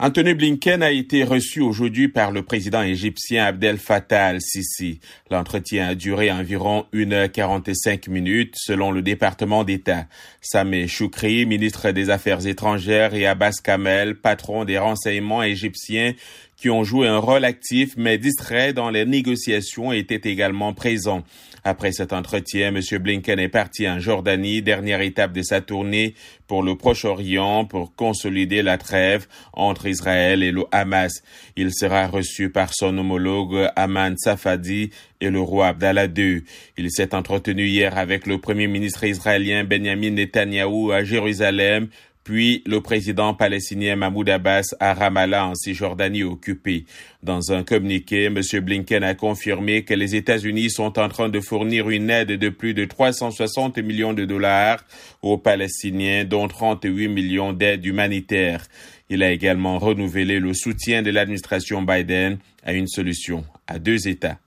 Anthony Blinken a été reçu aujourd'hui par le président égyptien Abdel Fattah al-Sisi. L'entretien a duré environ 1h45 minutes selon le département d'État. Sameh Choukri, ministre des Affaires étrangères, et Abbas Kamel, patron des renseignements égyptiens, qui ont joué un rôle actif mais distrait dans les négociations étaient également présents. Après cet entretien, M. Blinken est parti en Jordanie, dernière étape de sa tournée pour le Proche-Orient pour consolider la trêve entre Israël et le Hamas. Il sera reçu par son homologue Aman Safadi et le roi Abdallah II. Il s'est entretenu hier avec le premier ministre israélien Benjamin Netanyahu à Jérusalem puis le président palestinien Mahmoud Abbas à Ramallah en Cisjordanie occupée. Dans un communiqué, M. Blinken a confirmé que les États-Unis sont en train de fournir une aide de plus de 360 millions de dollars aux Palestiniens, dont 38 millions d'aides humanitaires. Il a également renouvelé le soutien de l'administration Biden à une solution à deux États.